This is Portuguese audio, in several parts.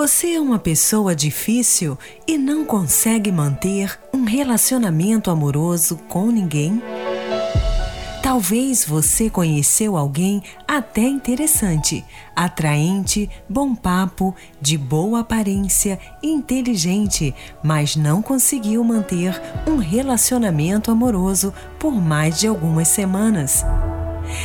Você é uma pessoa difícil e não consegue manter um relacionamento amoroso com ninguém? Talvez você conheceu alguém até interessante, atraente, bom papo, de boa aparência, inteligente, mas não conseguiu manter um relacionamento amoroso por mais de algumas semanas.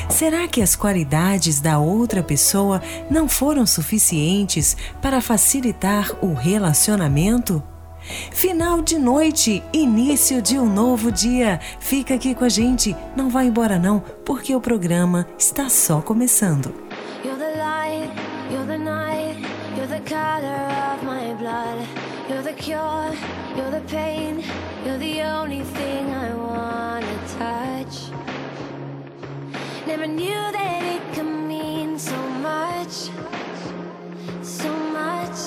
Será que as qualidades da outra pessoa não foram suficientes para facilitar o relacionamento? Final de noite, início de um novo dia. Fica aqui com a gente, não vá embora não, porque o programa está só começando. You're the light, you're the night, you're the color of my blood. You're the cure, you're the pain, you're the only thing I wanna touch. Never knew that it could mean so much, so much.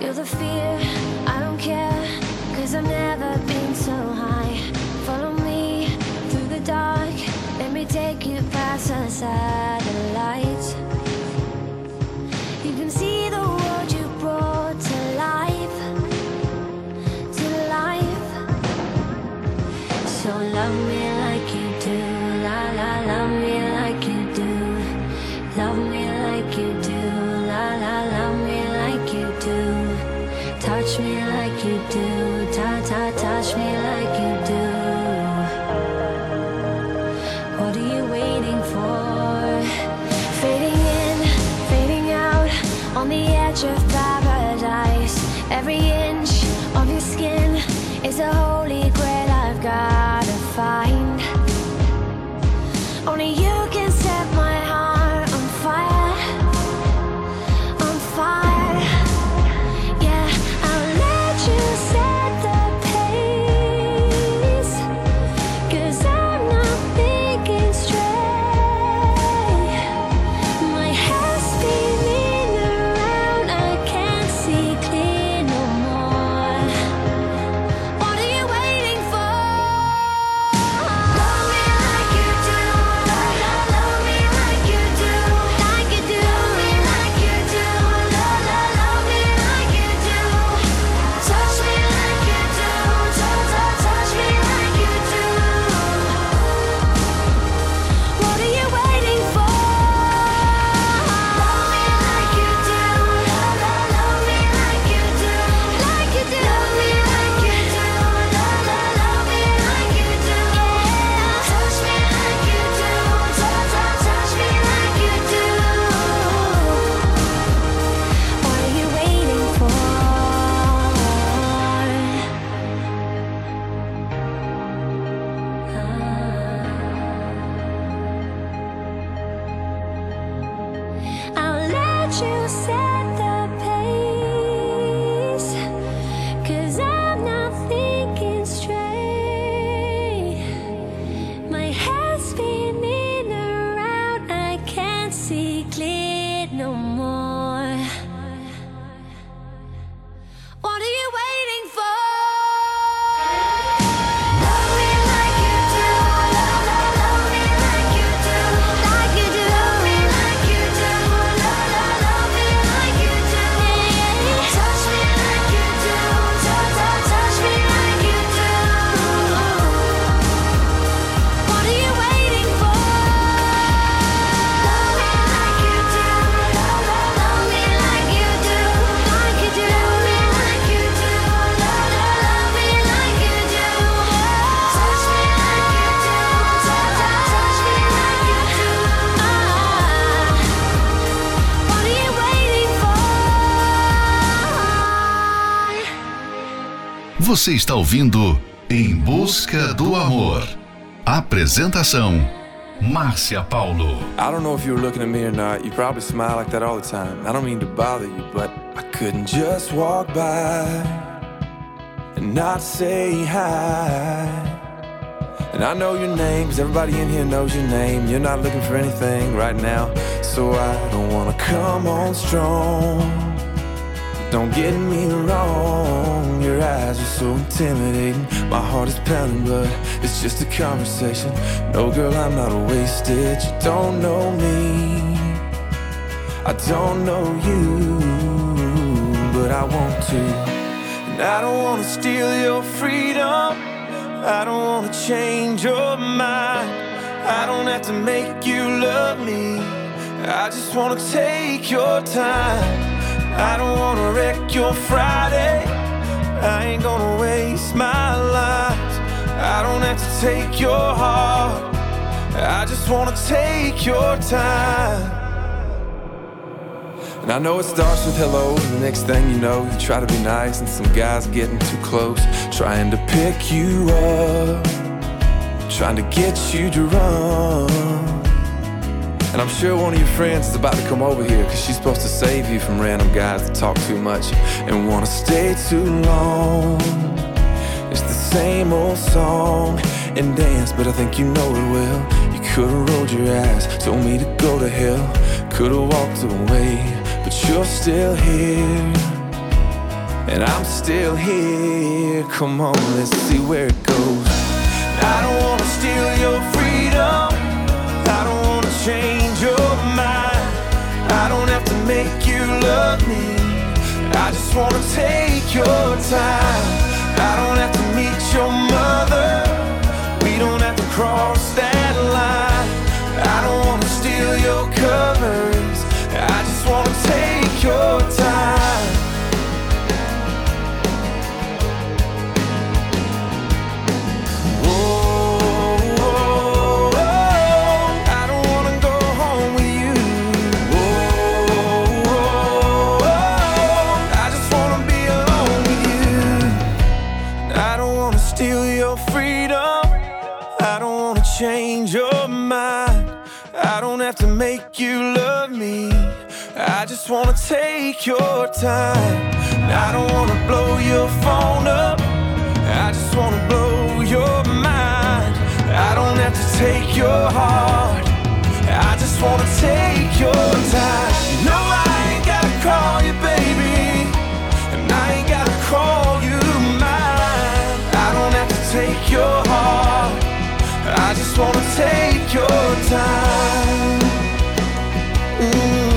You're the fear, I don't care, cause I've never been so high. Follow me through the dark, let me take you past the satellites. You can see the you set the Você está ouvindo Em Busca do Amor. Apresentação: Márcia Paulo. I don't know if you were looking at me or not. You probably smile like that all the time. I don't mean to bother you, but I couldn't just walk by and not say hi. And I know your name, cause everybody in here knows your name. You're not looking for anything right now, so I don't wanna come on strong. Don't get me wrong, eyes are so intimidating. My heart is pounding, but it's just a conversation. No, girl, I'm not a wasted. You don't know me, I don't know you, but I want to. And I don't wanna steal your freedom, I don't wanna change your mind. I don't have to make you love me, I just wanna take your time. I don't wanna wreck your Friday. I ain't gonna waste my life. I don't have to take your heart. I just wanna take your time. And I know it starts with hello, and the next thing you know, you try to be nice, and some guy's getting too close, trying to pick you up, trying to get you to run. And I'm sure one of your friends is about to come over here Cause she's supposed to save you from random guys that talk too much And wanna stay too long. It's the same old song and dance But I think you know it well. You could've rolled your eyes Told me to go to hell. Could've walked away But you're still here. And I'm still here. Come on, let's see where it goes. I don't wanna steal your freedom make you love me. I just wanna take your time. I don't have to meet your mother. We don't have to cross that line. I don't wanna steal your covers. I just wanna take your time. Have to make you love me. I just wanna take your time. I don't wanna blow your phone up. I just wanna blow your mind. I don't have to take your heart. I just wanna take your time. No, your heart. I just wanna take your time. I'm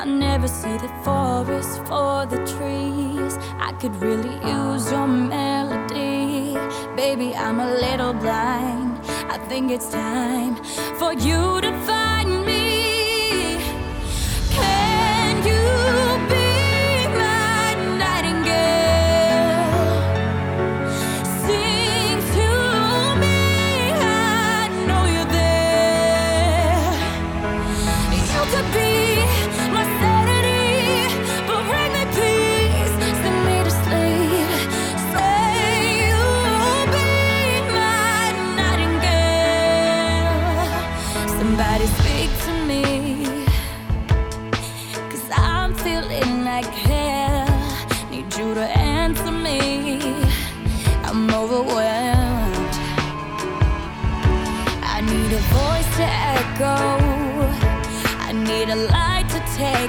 I never see the forest for the trees. I could really use your melody. Baby, I'm a little blind. I think it's time for you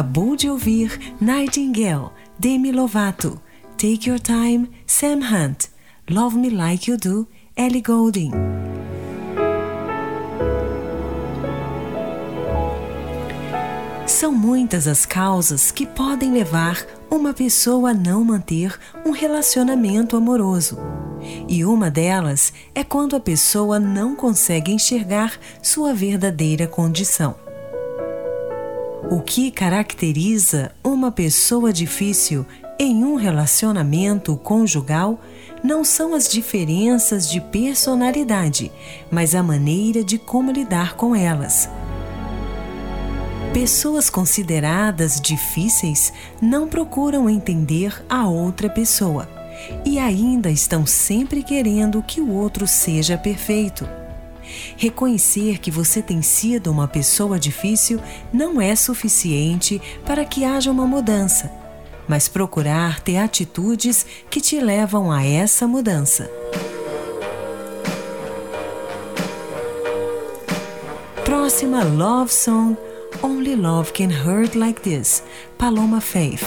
Acabou de ouvir Nightingale, Demi Lovato, Take Your Time, Sam Hunt, Love Me Like You Do, Ellie Goulding. São muitas as causas que podem levar uma pessoa a não manter um relacionamento amoroso. E uma delas é quando a pessoa não consegue enxergar sua verdadeira condição. O que caracteriza uma pessoa difícil em um relacionamento conjugal não são as diferenças de personalidade, mas a maneira de como lidar com elas. Pessoas consideradas difíceis não procuram entender a outra pessoa e ainda estão sempre querendo que o outro seja perfeito. Reconhecer que você tem sido uma pessoa difícil não é suficiente para que haja uma mudança, mas procurar ter atitudes que te levam a essa mudança. Próxima Love Song Only Love Can Hurt Like This, Paloma Faith.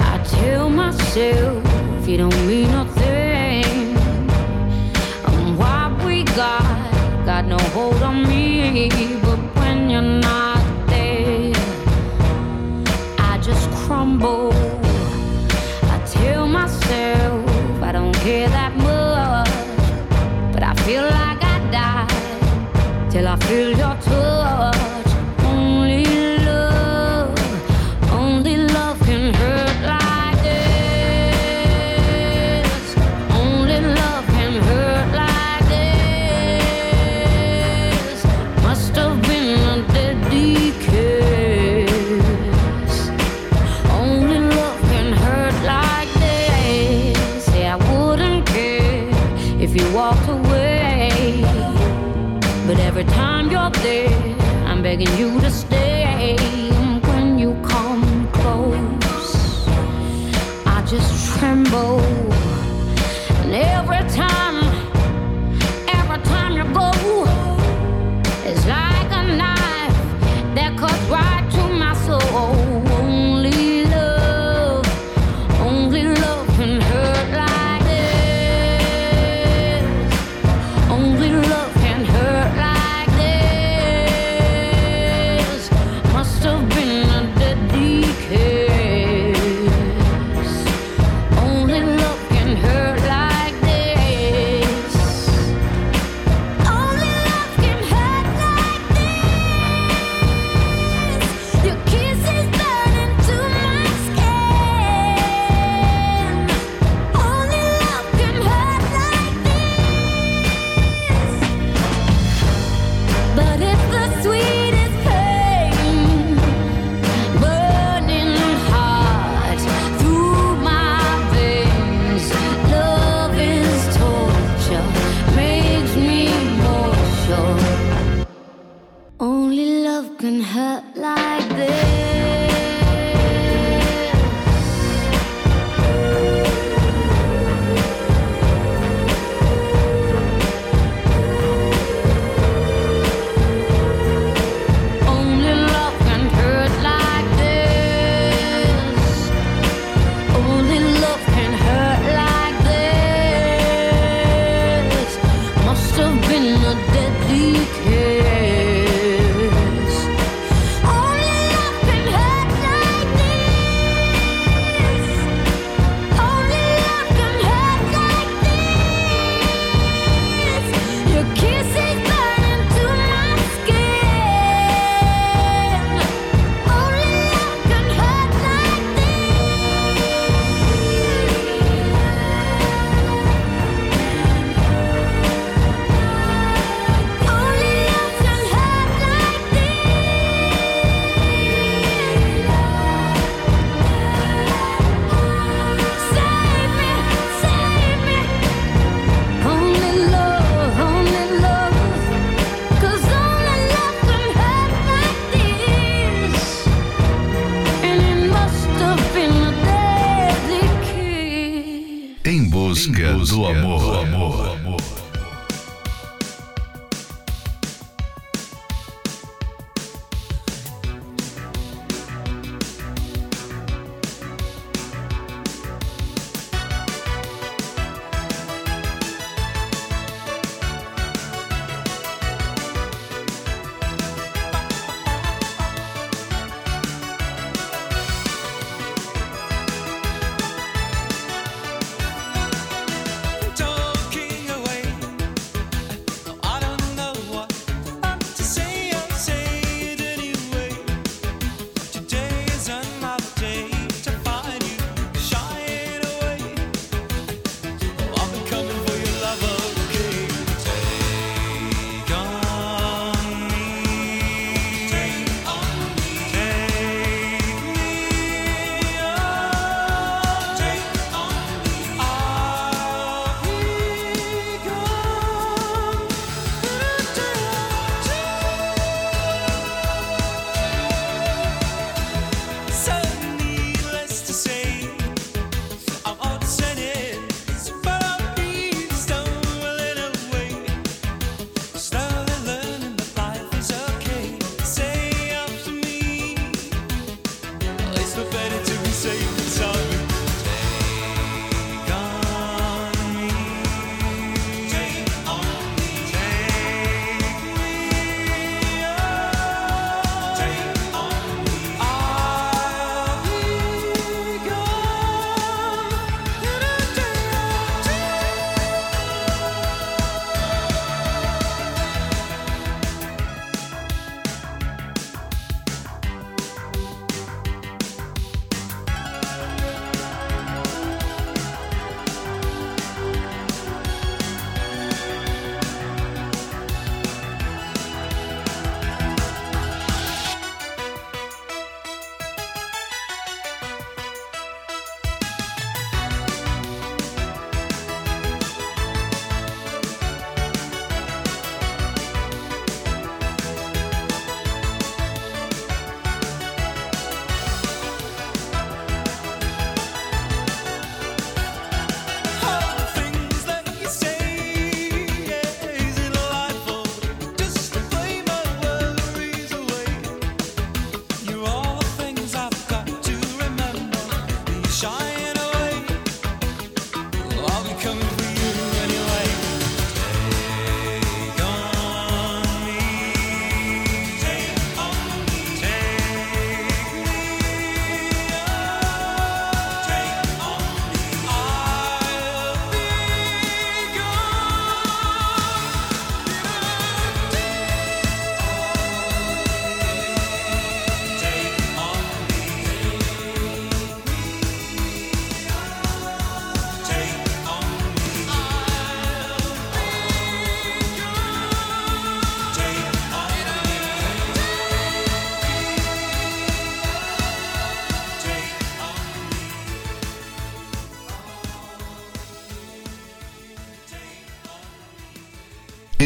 I tell myself you don't mean nothing. Got no hold on me. But when you're not there, I just crumble. I tell myself I don't care that much, but I feel like I die till I feel your touch. Begging you to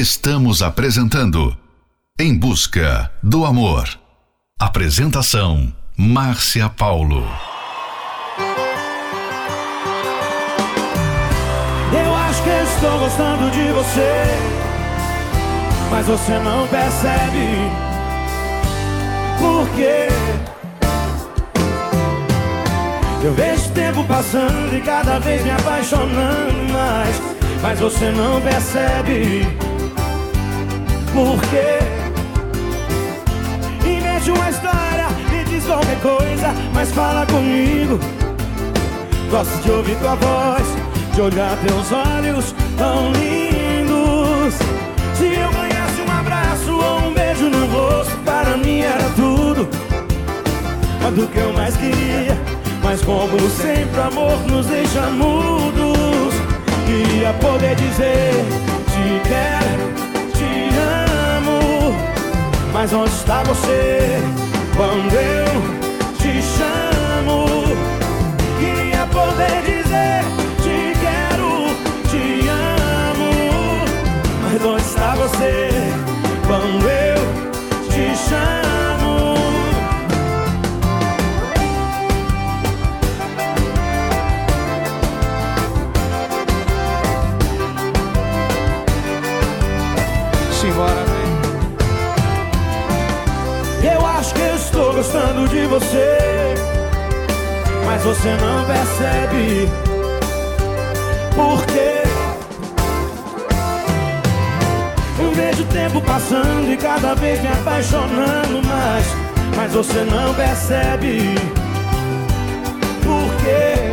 Estamos apresentando Em Busca do Amor. Apresentação: Márcia Paulo. Eu acho que estou gostando de você, mas você não percebe. Por quê? Eu vejo o tempo passando e cada vez me apaixonando mais, mas você não percebe. Por quê? Invente uma história, me diz qualquer coisa, mas fala comigo. Gosto de ouvir tua voz, de olhar teus olhos tão lindos. Se eu ganhasse um abraço ou um beijo no rosto, para mim era tudo. Do que eu mais queria, mas como sempre o amor nos deixa mudos. Queria poder dizer, te quero mas onde está você quando eu te chamo? Queria poder dizer te quero, te amo. Mas onde está você quando eu te chamo? Gostando de você, mas você não percebe por quê. Vejo o tempo passando e cada vez me apaixonando mais, mas você não percebe por quê.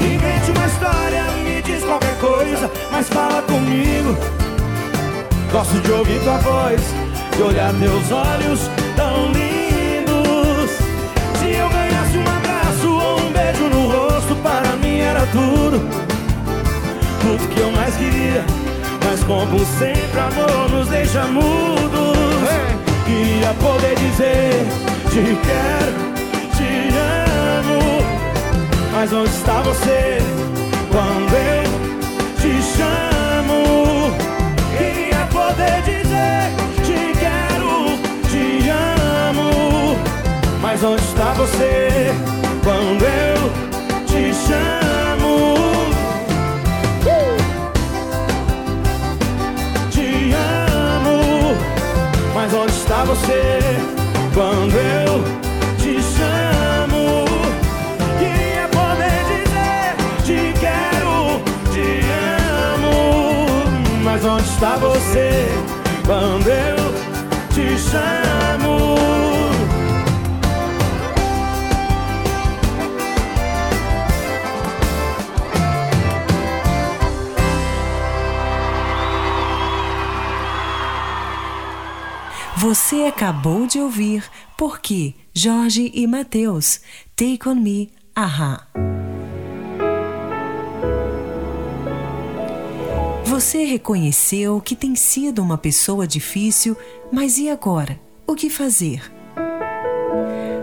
Invente uma história, me diz qualquer coisa, mas fala comigo. Gosto de ouvir tua voz, de olhar teus olhos tão lindos. Se eu ganhasse um abraço ou um beijo no rosto, para mim era tudo. Tudo que eu mais queria. Mas como sempre, amor nos deixa mudos. Queria poder dizer: Te quero, te amo. Mas onde está você quando eu te chamo? Queria poder dizer. Mas onde está você quando eu te chamo? Te amo. Mas onde está você quando eu te chamo? Queria poder dizer te quero, te amo. Mas onde está você quando eu te chamo? Você acabou de ouvir Porque Jorge e Mateus, Take On Me, Ahá. Você reconheceu que tem sido uma pessoa difícil, mas e agora? O que fazer?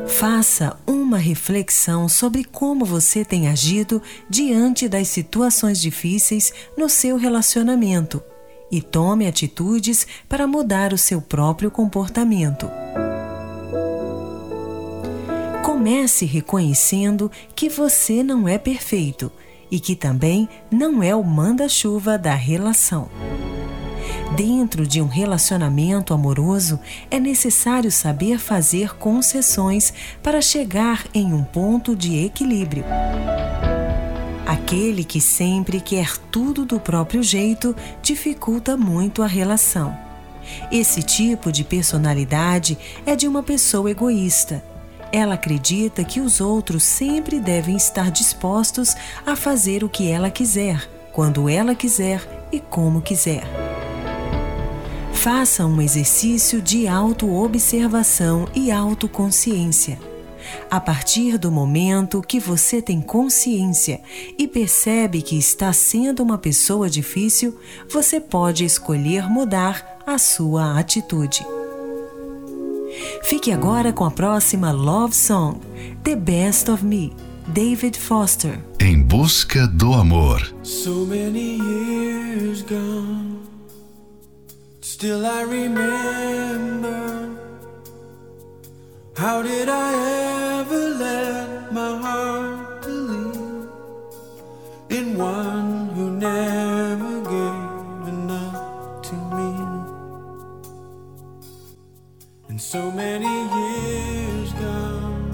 Faça uma reflexão sobre como você tem agido diante das situações difíceis no seu relacionamento e tome atitudes para mudar o seu próprio comportamento. Comece reconhecendo que você não é perfeito e que também não é o manda-chuva da relação. Dentro de um relacionamento amoroso, é necessário saber fazer concessões para chegar em um ponto de equilíbrio. Aquele que sempre quer tudo do próprio jeito dificulta muito a relação. Esse tipo de personalidade é de uma pessoa egoísta. Ela acredita que os outros sempre devem estar dispostos a fazer o que ela quiser, quando ela quiser e como quiser. Faça um exercício de autoobservação e autoconsciência a partir do momento que você tem consciência e percebe que está sendo uma pessoa difícil, você pode escolher mudar a sua atitude. Fique agora com a próxima Love Song, The Best of Me, David Foster. Em busca do amor. So many years gone, still I remember How did I ever let my heart believe in one who never gave enough to me? And so many years gone,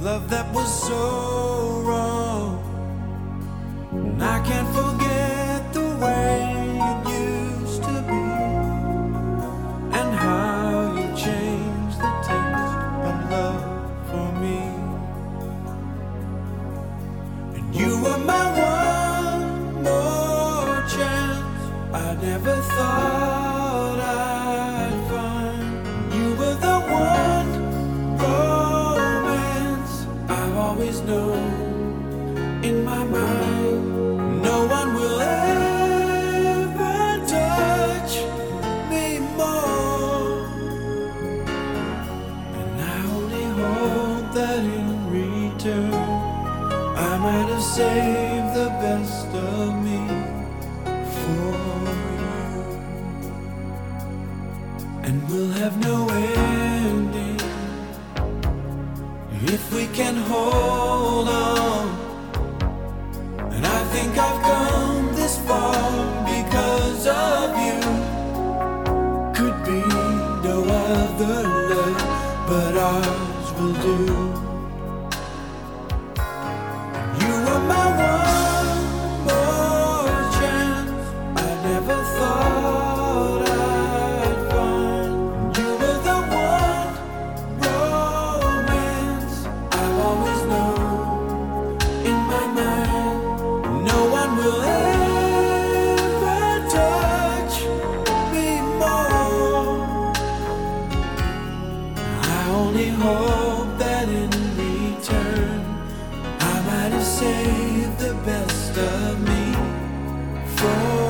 love that was so wrong, and I can't forget only hope that in return I might have saved the best of me. For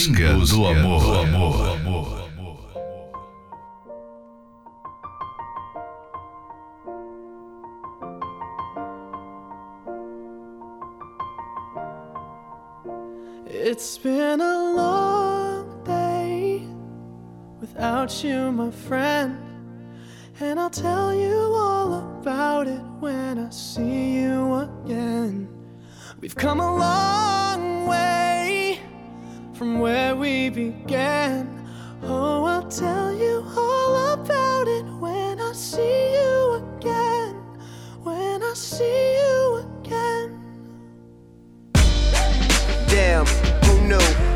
Em busca, do amor. Do amor. It's been a long day without you, my friend. And I'll tell you all about it when I see you again. We've come a long way from where we began. Oh, I'll tell you all about it when I see you again. When I see you again. Damn, who knew?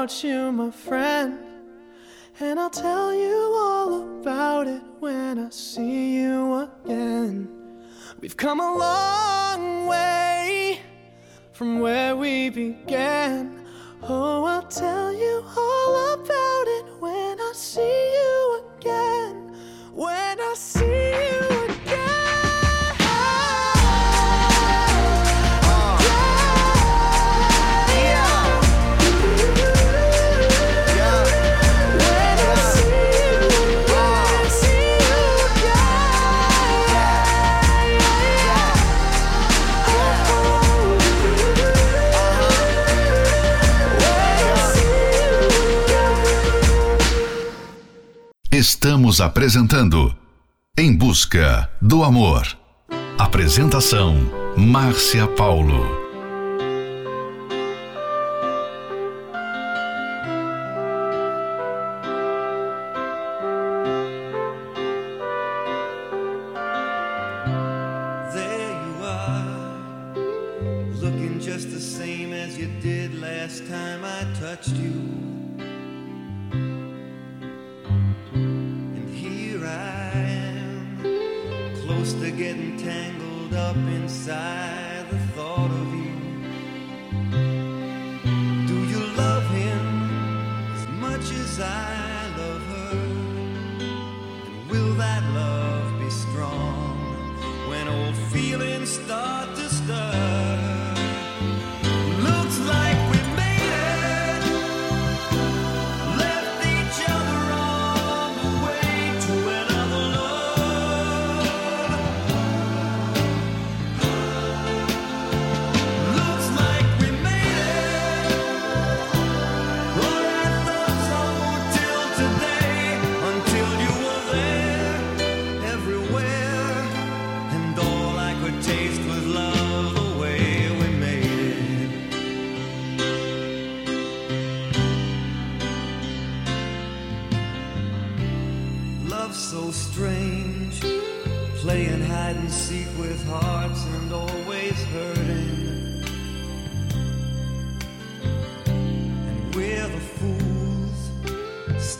without you, my friend. And I'll tell you all about it when I see you again. We've come a long way from where we began. Oh, I'll tell you all about it when I see you again. When I see Estamos apresentando Em Busca do Amor. Apresentação: Márcia Paulo. There you are, looking just the same as you did last time I touched you. inside.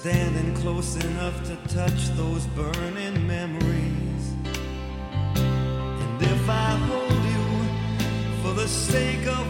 Standing close enough to touch those burning memories. And if I hold you for the sake of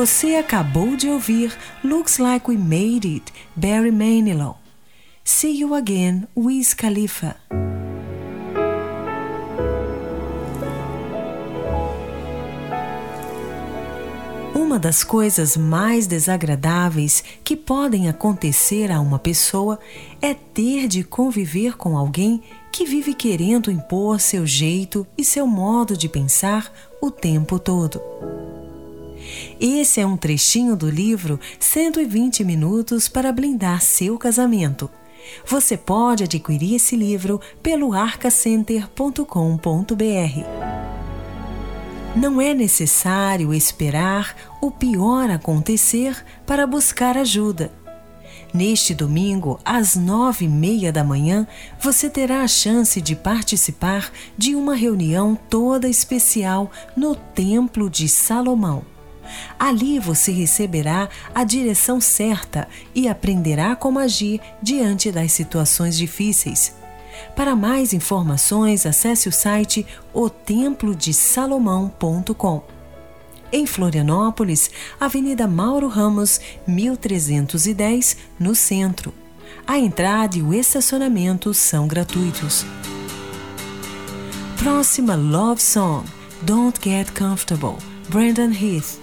Você acabou de ouvir Looks Like We Made It, Barry Manilow. See You Again, Wiz Khalifa. Uma das coisas mais desagradáveis que podem acontecer a uma pessoa é ter de conviver com alguém que vive querendo impor seu jeito e seu modo de pensar o tempo todo. Esse é um trechinho do livro 120 Minutos para Blindar Seu Casamento. Você pode adquirir esse livro pelo arcacenter.com.br. Não é necessário esperar o pior acontecer para buscar ajuda. Neste domingo, às nove e meia da manhã, você terá a chance de participar de uma reunião toda especial no Templo de Salomão. Ali você receberá a direção certa e aprenderá como agir diante das situações difíceis. Para mais informações, acesse o site otemplodesalomão.com. Em Florianópolis, Avenida Mauro Ramos, 1310, no centro. A entrada e o estacionamento são gratuitos. Próxima Love Song: Don't Get Comfortable, Brandon Heath.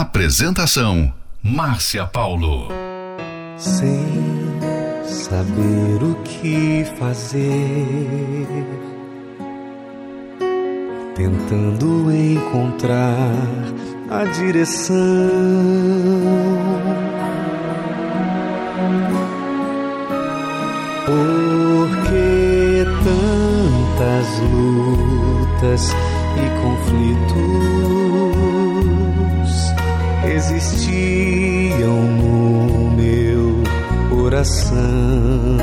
Apresentação: Márcia Paulo. Sem saber o que fazer, tentando encontrar a direção. Porque tantas lutas e conflitos existiam no meu coração,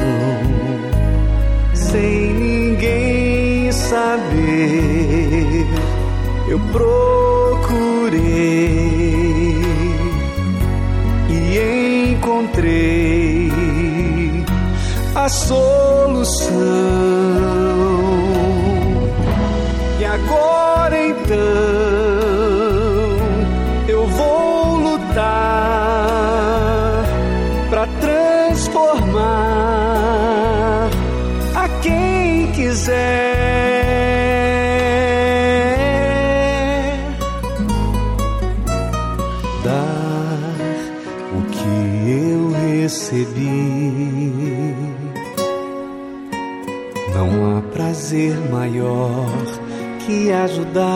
sem ninguém saber, eu procurei e encontrei a solução. E agora então quiser. Dar o que eu recebi. Não há prazer maior que ajudar.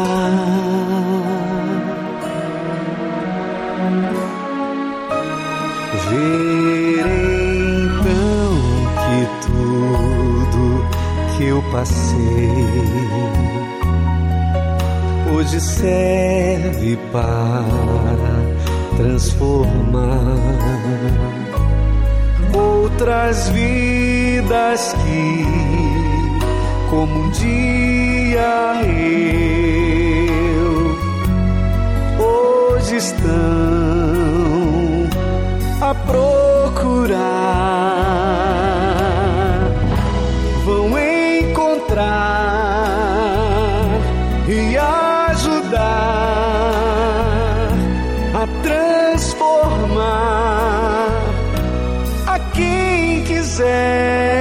Passei. Hoje serve para transformar outras vidas que, como um dia eu, hoje estão a procurar, e ajudar a transformar a quem quiser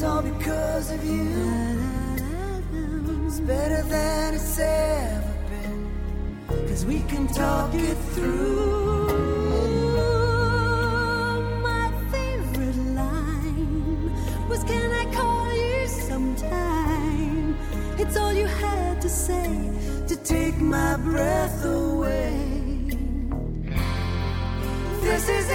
It's all because of you. It's better than it's ever been. Cause we can talk it through. My favorite line was Can I call you sometime? It's all you had to say to take my breath away. This is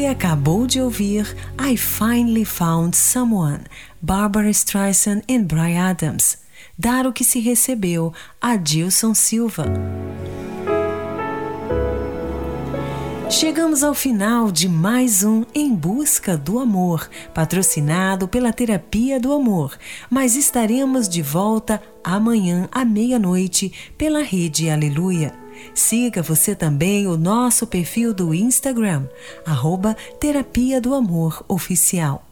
Você acabou de ouvir I Finally Found Someone, Barbara Streisand e Brian Adams. Dar o que se recebeu, Adilson Silva. Chegamos ao final de mais um Em Busca do Amor, patrocinado pela Terapia do Amor, mas estaremos de volta amanhã à meia-noite pela Rede Aleluia. Siga você também o nosso perfil do Instagram, arroba Terapia do Amor Oficial.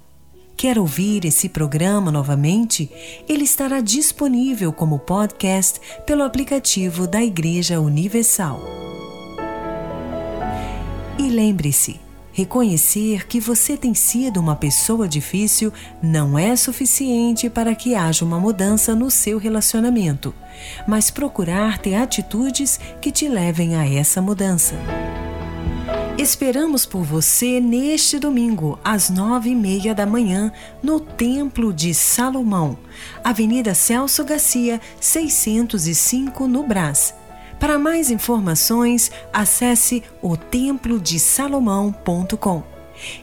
Quer ouvir esse programa novamente? Ele estará disponível como podcast pelo aplicativo da Igreja Universal. E lembre-se, reconhecer que você tem sido uma pessoa difícil não é suficiente para que haja uma mudança no seu relacionamento, mas procurar ter atitudes que te levem a essa mudança. Esperamos por você neste domingo, às nove e meia da manhã, no Templo de Salomão, Avenida Celso Garcia, 605, no Brás. Para mais informações, acesse o templodesalomão.com.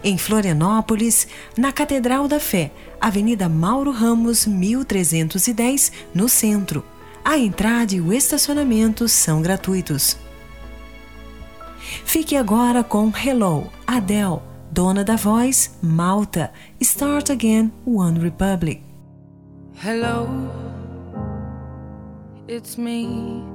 Em Florianópolis, na Catedral da Fé, Avenida Mauro Ramos, 1310, no centro. A entrada e o estacionamento são gratuitos. Fique agora com Hello, Adele, dona da voz, Malta, Start Again, One Republic. Hello, it's me.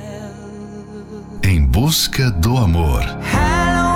Busca do amor. Hello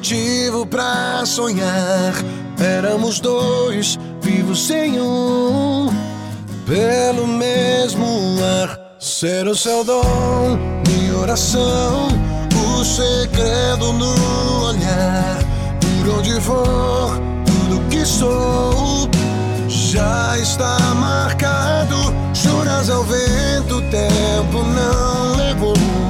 motivo pra sonhar. Éramos dois, vivos sem um, pelo mesmo ar. Ser o seu dom, minha oração, o segredo no olhar. Por onde for, tudo que sou já está marcado. Juras ao vento, o tempo não levou.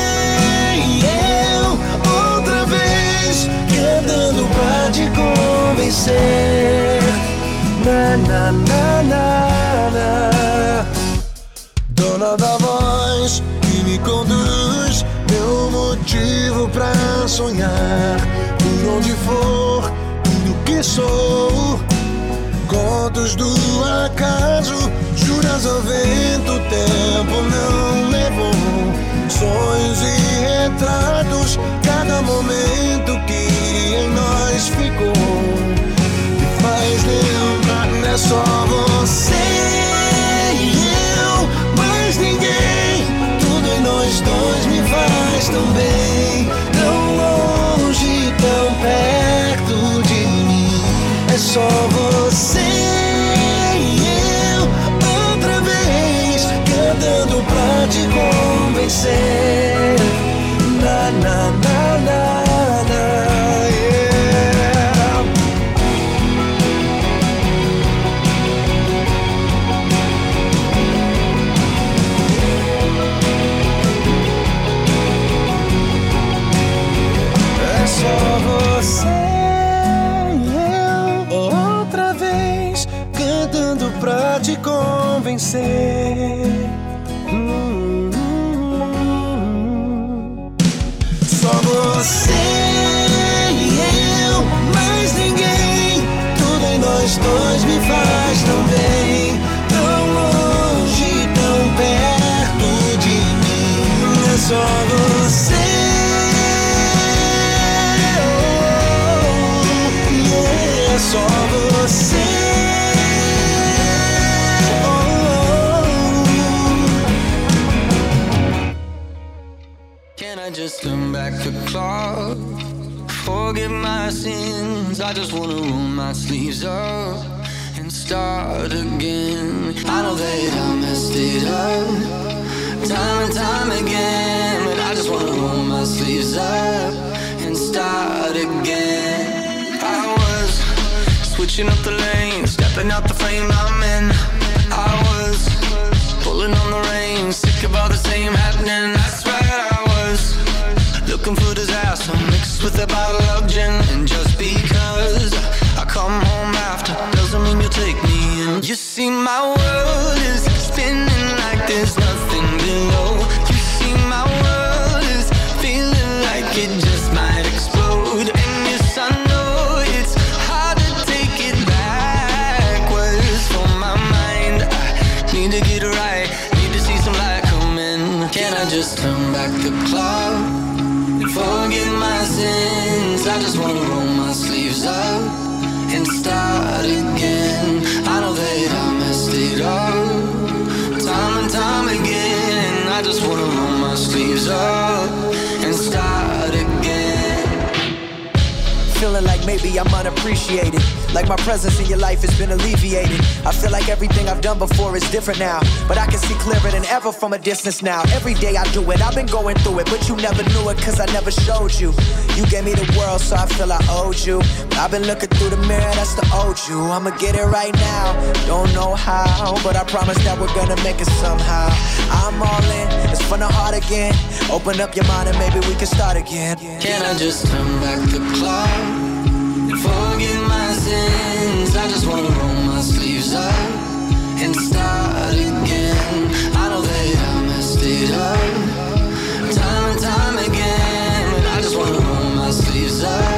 pra te convencer. Na, na, na, na, na. Dona da voz que me conduz, meu motivo pra sonhar. Por onde for, tudo que sou. Contos do acaso, juras ao vento, o tempo não levou. Sonhos e retratos, cada momento que nós ficou. Me faz lembrar, é só você e eu, mais ninguém. Tudo em nós dois me faz tão bem, tão longe, tão perto de mim. É só você e eu, outra vez, cantando pra te convencer. Turn back the clock and forget my sins? I just wanna roll my sleeves up and start again. I know that I messed it up time and time again. I just wanna roll my sleeves up and start again. Feeling like maybe I'm unappreciated. Like my presence in your life has been alleviated. I feel like everything I've done before is different now. But I can see clearer than ever from a distance now. Every day I do it, I've been going through it. But you never knew it, cause I never showed you. You gave me the world, so I feel I owed you. But I've been looking through the mirror, that's the old you. I'ma get it right now. Don't know how, but I promise that we're gonna make it somehow. I'm all in, it's from the heart again. Open up your mind and maybe we can start again. Can I just turn back the clock and forget my sins? I just wanna roll my sleeves up and start again. I know that I messed it up time and time again, but I just wanna roll my turn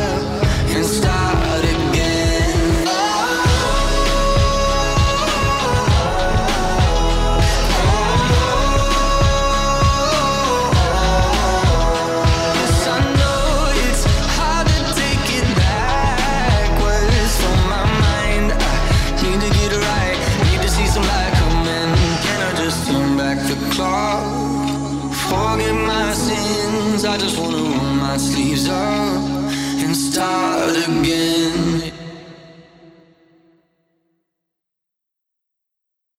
start again.